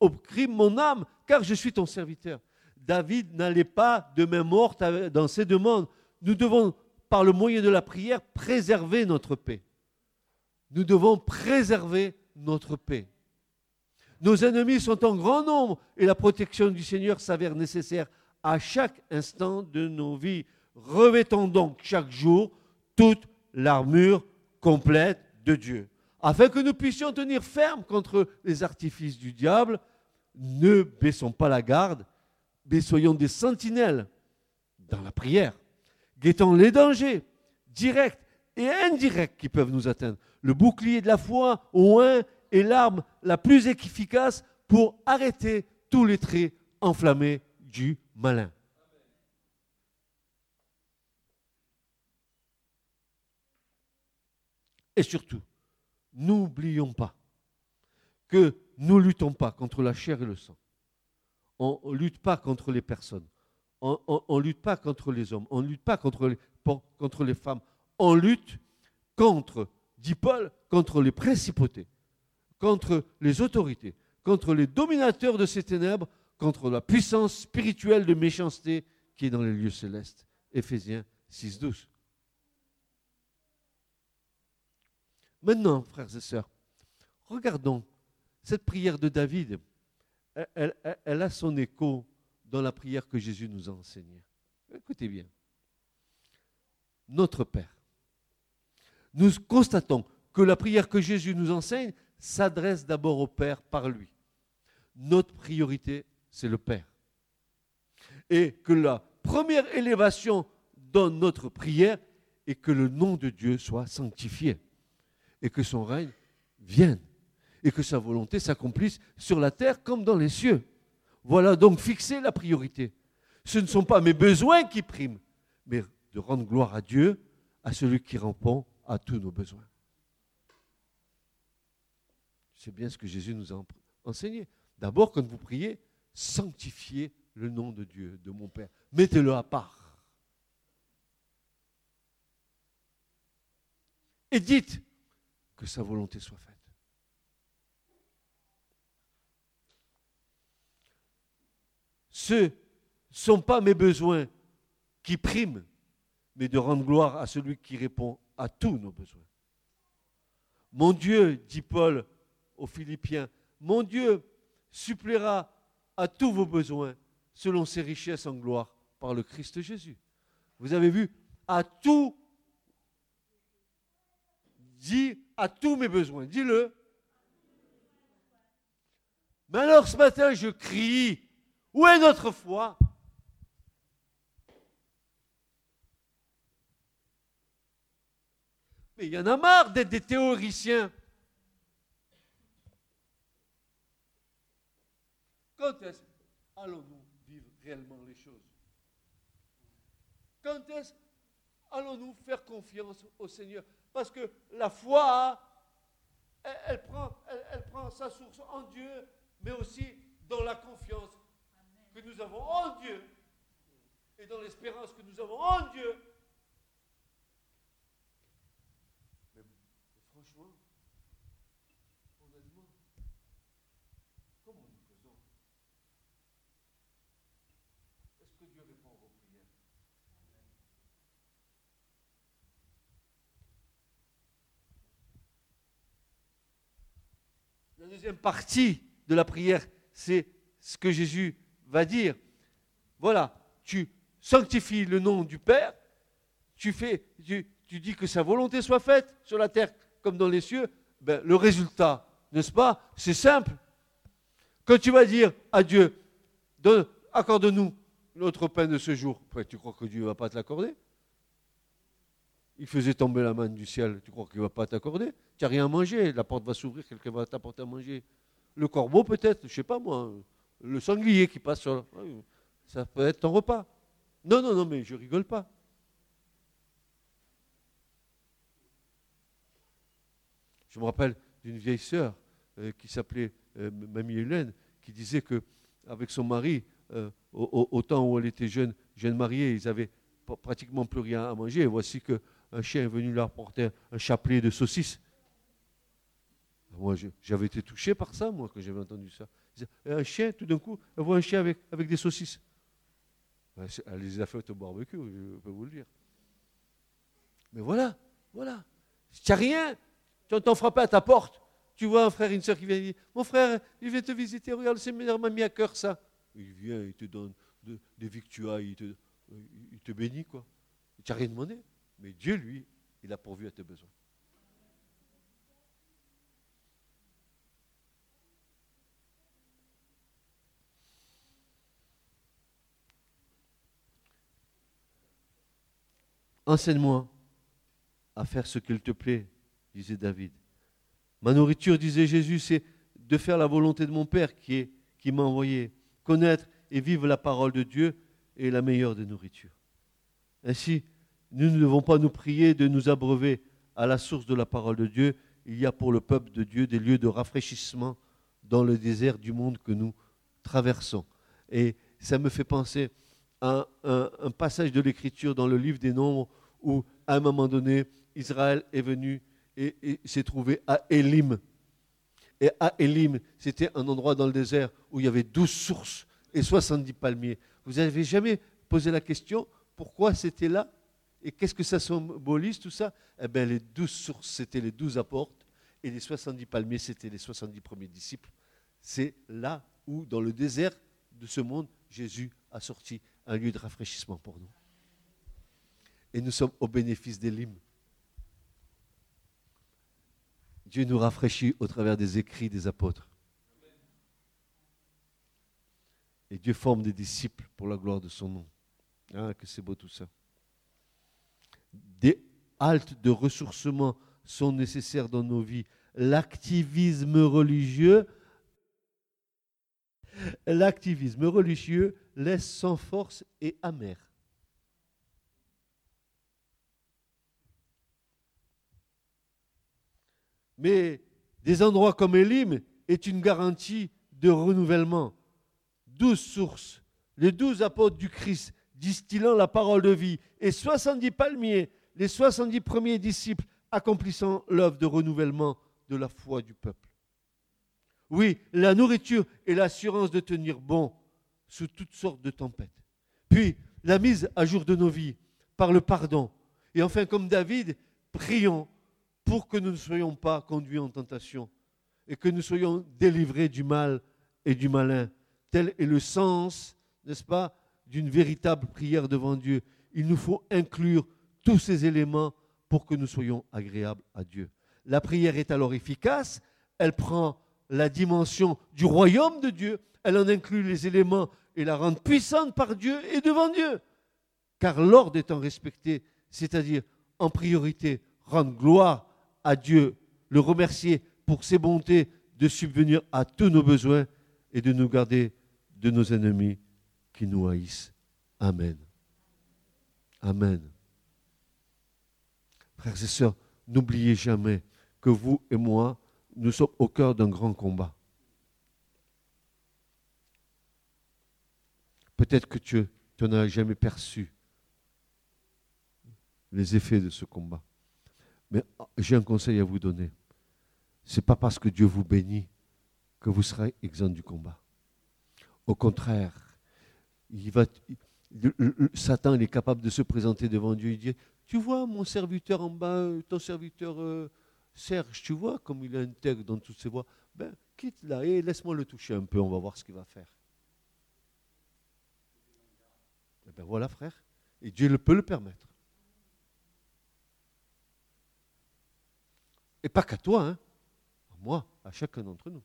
oppriment mon âme, car je suis ton serviteur. David n'allait pas de main morte dans ses demandes. Nous devons, par le moyen de la prière, préserver notre paix. Nous devons préserver notre paix. Nos ennemis sont en grand nombre et la protection du Seigneur s'avère nécessaire à chaque instant de nos vies. Revêtons donc chaque jour toute l'armure complète de Dieu, afin que nous puissions tenir ferme contre les artifices du diable. Ne baissons pas la garde, mais soyons des sentinelles dans la prière, guettant les dangers directs et indirects qui peuvent nous atteindre. Le bouclier de la foi, au un, est l'arme la plus efficace pour arrêter tous les traits enflammés du malin. Et surtout, n'oublions pas que nous ne luttons pas contre la chair et le sang. On ne lutte pas contre les personnes. On ne lutte pas contre les hommes. On ne lutte pas contre les, contre les femmes. On lutte contre, dit Paul, contre les principautés, contre les autorités, contre les dominateurs de ces ténèbres, contre la puissance spirituelle de méchanceté qui est dans les lieux célestes. Éphésiens 6, 12. Maintenant, frères et sœurs, regardons cette prière de David. Elle, elle, a son écho dans la prière que Jésus nous a enseignée. Écoutez bien. Notre Père. Nous constatons que la prière que Jésus nous enseigne s'adresse d'abord au Père par lui. Notre priorité, c'est le Père. Et que la première élévation dans notre prière est que le nom de Dieu soit sanctifié et que son règne vienne et que sa volonté s'accomplisse sur la terre comme dans les cieux. Voilà donc fixer la priorité. Ce ne sont pas mes besoins qui priment, mais de rendre gloire à Dieu, à celui qui répond à tous nos besoins. C'est bien ce que Jésus nous a enseigné. D'abord, quand vous priez, sanctifiez le nom de Dieu, de mon Père. Mettez-le à part. Et dites que sa volonté soit faite. Ce ne sont pas mes besoins qui priment, mais de rendre gloire à celui qui répond à tous nos besoins. Mon Dieu, dit Paul aux Philippiens, mon Dieu supplera à tous vos besoins selon ses richesses en gloire par le Christ Jésus. Vous avez vu, à tout, dit à tous mes besoins, dis-le. Mais alors ce matin, je crie, où est notre foi? Mais il y en a marre d'être des théoriciens. Quand est-ce allons-nous vivre réellement les choses? Quand est-ce allons-nous faire confiance au Seigneur? Parce que la foi, elle, prend, elle, prend sa source en Dieu, mais aussi dans la confiance que nous avons en Dieu et dans l'espérance que nous avons en Dieu. La deuxième partie de la prière, c'est ce que Jésus va dire. Voilà, tu sanctifies le nom du Père, tu, fais, dis que sa volonté soit faite sur la terre comme dans les cieux. Ben, le résultat, n'est-ce pas? C'est simple. Quand tu vas dire à Dieu, accorde-nous notre pain de ce jour, tu crois que Dieu ne va pas te l'accorder? Il faisait tomber la main du ciel, tu crois qu'il ne va pas t'accorder? Tu n'as rien à manger, la porte va s'ouvrir, quelqu'un va t'apporter à manger. Le corbeau peut-être, je ne sais pas moi, le sanglier qui passe sur... Ça peut être ton repas. Non, non, non, mais je rigole pas. Je me rappelle d'une vieille sœur euh, qui s'appelait euh, Mamie Hélène, qui disait que avec son mari, euh, au, temps où elle était jeune, jeune mariée, ils avaient pratiquement plus rien à manger. Voici qu'un chien est venu leur porter un chapelet de saucisses. Moi, j'avais été touché par ça, moi, quand j'avais entendu ça. Un chien, tout d'un coup, elle voit un chien avec, avec des saucisses. Elle les a faites au barbecue, je peux vous le dire. Mais voilà, voilà. Si tu n'as rien, tu entends frapper à ta porte. Tu vois un frère, une soeur qui vient dire Mon frère, il vient te visiter, regarde, c'est m'a mis à cœur ça. Il vient, il te donne des victuailles, il te, il te bénit, quoi. Tu n'as rien demandé. Mais Dieu, lui, il a pourvu à tes besoins. Enseigne-moi à faire ce qu'il te plaît, disait David. Ma nourriture, disait Jésus, c'est de faire la volonté de mon Père qui, m'a envoyé. Connaître et vivre la parole de Dieu est la meilleure des nourritures. Ainsi, nous ne devons pas nous prier de nous abreuver à la source de la parole de Dieu. Il y a pour le peuple de Dieu des lieux de rafraîchissement dans le désert du monde que nous traversons. Et ça me fait penser un, passage de l'Écriture dans le livre des Nombres où, à un moment donné, Israël est venu et, s'est trouvé à Élim. Et à Élim, c'était un endroit dans le désert où il y avait douze sources et 70 palmiers. Vous n'avez jamais posé la question pourquoi c'était là et qu'est-ce que ça symbolise tout ça? Eh bien, les douze sources, c'était les douze apôtres et les 70 palmiers, c'était les 70 premiers disciples. C'est là où, dans le désert de ce monde, Jésus a sorti un lieu de rafraîchissement pour nous. Et nous sommes au bénéfice des limes. Dieu nous rafraîchit au travers des écrits des apôtres. Et Dieu forme des disciples pour la gloire de son nom. Ah, que c'est beau tout ça. Des haltes de ressourcement sont nécessaires dans nos vies. L'activisme religieux, l'activisme religieux laisse sans force et amer. Mais des endroits comme Elim est une garantie de renouvellement. Douze sources, les douze apôtres du Christ distillant la parole de vie et 70 palmiers, les 70 premiers disciples accomplissant l'œuvre de renouvellement de la foi du peuple. Oui, la nourriture et l'assurance de tenir bon sous toutes sortes de tempêtes. Puis, la mise à jour de nos vies par le pardon. Et enfin, comme David, prions pour que nous ne soyons pas conduits en tentation et que nous soyons délivrés du mal et du malin. Tel est le sens, n'est-ce pas, d'une véritable prière devant Dieu. Il nous faut inclure tous ces éléments pour que nous soyons agréables à Dieu. La prière est alors efficace, elle prend la dimension du royaume de Dieu, elle en inclut les éléments et la rend puissante par Dieu et devant Dieu. Car l'ordre étant respecté, c'est-à-dire en priorité rendre gloire à Dieu, le remercier pour ses bontés de subvenir à tous nos besoins et de nous garder de nos ennemis qui nous haïssent. Amen. Amen. Frères et sœurs, n'oubliez jamais que vous et moi, nous sommes au cœur d'un grand combat. Peut-être que tu, n'as jamais perçu les effets de ce combat. Mais j'ai un conseil à vous donner. Ce n'est pas parce que Dieu vous bénit que vous serez exempt du combat. Au contraire, Satan est capable de se présenter devant Dieu et dire, tu vois mon serviteur en bas, ton serviteur euh, Serge, tu vois comme il intègre dans toutes ses voies, ben quitte là et laisse-moi le toucher un peu, on va voir ce qu'il va faire. Eh bien voilà, frère. Et Dieu le peut le permettre. Et pas qu'à toi, hein. à moi, à chacun d'entre nous.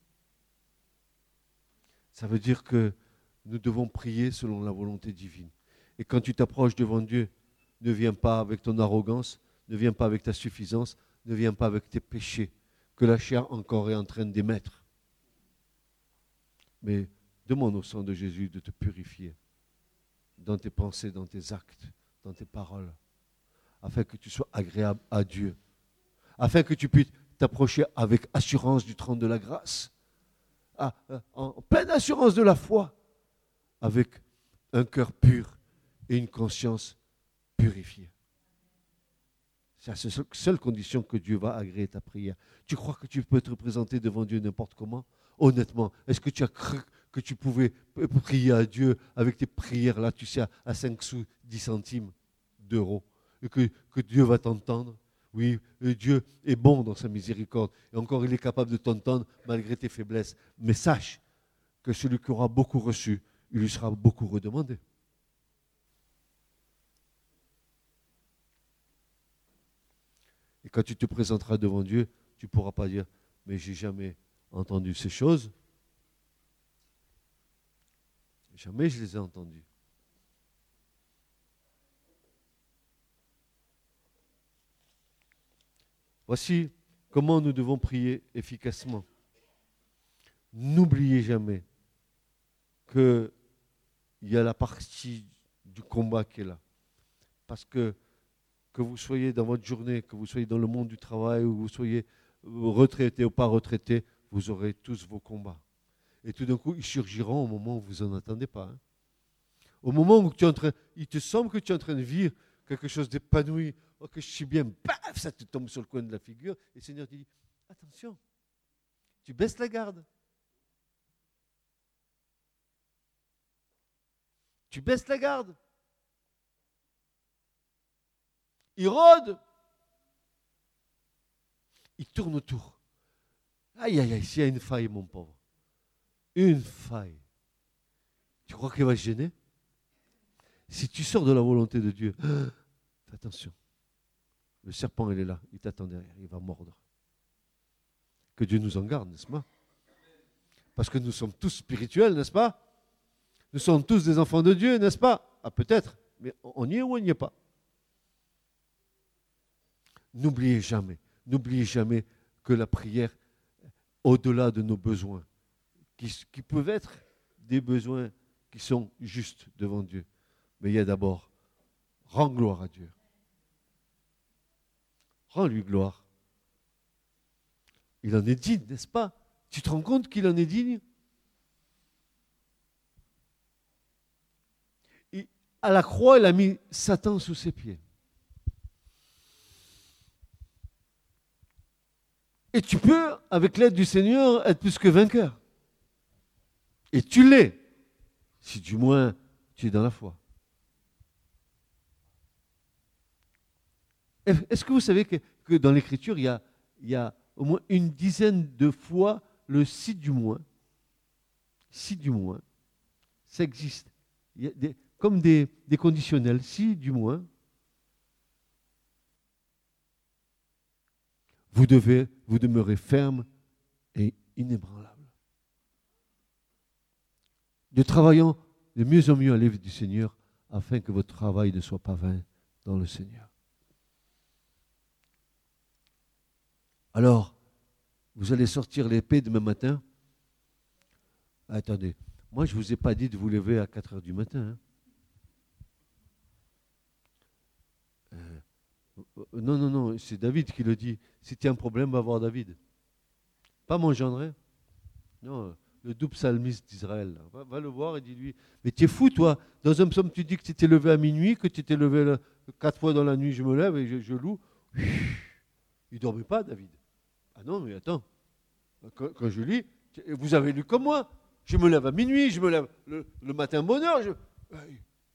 Ça veut dire que nous devons prier selon la volonté divine. Et quand tu t'approches devant Dieu, ne viens pas avec ton arrogance, ne viens pas avec ta suffisance, ne viens pas avec tes péchés que la chair encore est en train d'émettre. Mais demande au sang de Jésus de te purifier dans tes pensées, dans tes actes, dans tes paroles, afin que tu sois agréable à Dieu, afin que tu puisses t'approcher avec assurance du trône de la grâce, en pleine assurance de la foi, avec un cœur pur et une conscience purifiée. C'est à la seule condition que Dieu va agréer ta prière. Tu crois que tu peux te présenter devant Dieu n'importe comment? Honnêtement, est-ce que tu as cru que tu pouvais prier à Dieu avec tes prières là, tu sais, à 5 sous, 10 centimes d'euros? Et que, que Dieu va t'entendre? Oui, Dieu est bon dans sa miséricorde. Et encore, il est capable de t'entendre malgré tes faiblesses. Mais sache que celui qui aura beaucoup reçu, il lui sera beaucoup redemandé. Quand tu te présenteras devant Dieu, tu ne pourras pas dire, mais j'ai jamais entendu ces choses. Jamais je les ai entendues. Voici comment nous devons prier efficacement. N'oubliez jamais qu'il y a la partie du combat qui est là. Parce que que vous soyez dans votre journée, que vous soyez dans le monde du travail, ou que vous soyez retraité ou pas retraité, vous aurez tous vos combats. Et tout d'un coup, ils surgiront au moment où vous n'en attendez pas. Hein. Au moment où tu es en train, il te semble que tu es en train de vivre quelque chose d'épanoui, oh, que je suis bien, paf, ça te tombe sur le coin de la figure, et le Seigneur te dit, attention, tu baisses la garde. Tu baisses la garde. Il rôde. Il tourne autour. Aïe, aïe, aïe, s'il y a une faille, mon pauvre. Une faille. Tu crois qu'il va se gêner? Si tu sors de la volonté de Dieu, <gasps> attention. Le serpent, il est là. Il t'attend derrière. Il va mordre. Que Dieu nous en garde, n'est-ce pas? Parce que nous sommes tous spirituels, n'est-ce pas? Nous sommes tous des enfants de Dieu, n'est-ce pas? Ah, peut-être. Mais on y est ou on n'y est pas? N'oubliez jamais, n'oubliez jamais que la prière, au-delà de nos besoins, qui, peuvent être des besoins qui sont justes devant Dieu, mais il y a d'abord, rends gloire à Dieu. Rends-lui gloire. Il en est digne, n'est-ce pas? Tu te rends compte qu'il en est digne? À la croix, il a mis Satan sous ses pieds. Et tu peux, avec l'aide du Seigneur, être plus que vainqueur. Et tu l'es, si du moins tu es dans la foi. Est-ce que vous savez que, dans l'Écriture, il, y, a, au moins une dizaine de fois le si du moins Si du moins, ça existe. Comme des conditionnels, si du moins. Vous devez vous demeurer ferme et inébranlable. Nous travaillons de mieux en mieux à l'œuvre du Seigneur afin que votre travail ne soit pas vain dans le Seigneur. Alors, vous allez sortir l'épée demain matin? Attendez, moi je ne vous ai pas dit de vous lever à 4 heures du matin. Hein. Euh, non, non, non, c'est David qui le dit. Si tu as un problème, va voir David. Pas mon gendre. Non, le double psalmiste d'Israël. Va, le voir et dis-lui Mais tu es fou, toi. Dans un psaume, tu dis que tu t'es levé à minuit, que tu t'es levé quatre fois dans la nuit, je me lève et je, loue. Il ne dormait pas, David. Ah non, mais attends. Quand, je lis, vous avez lu comme moi. Je me lève à minuit, je me lève le, matin bonne heure. Je...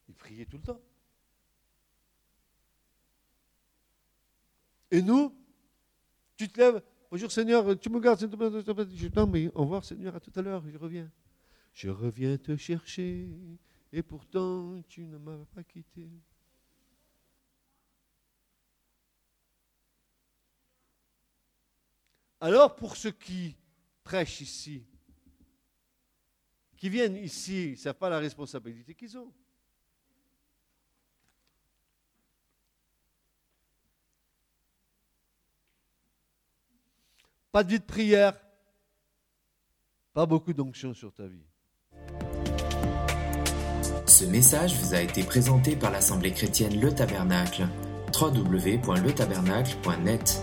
Il priait tout le temps. Et nous, tu te lèves, bonjour Seigneur, tu me gardes, je non mais au revoir Seigneur, à tout à l'heure, je reviens. Je reviens te chercher, et pourtant tu ne m'as pas quitté. Alors pour ceux qui prêchent ici, qui viennent ici, ils ne savent pas la responsabilité qu'ils ont. Pas de vie de prière, pas beaucoup d'onction sur ta vie. Ce message vous a été présenté par l'Assemblée chrétienne Le Tabernacle. www.letabernacle.net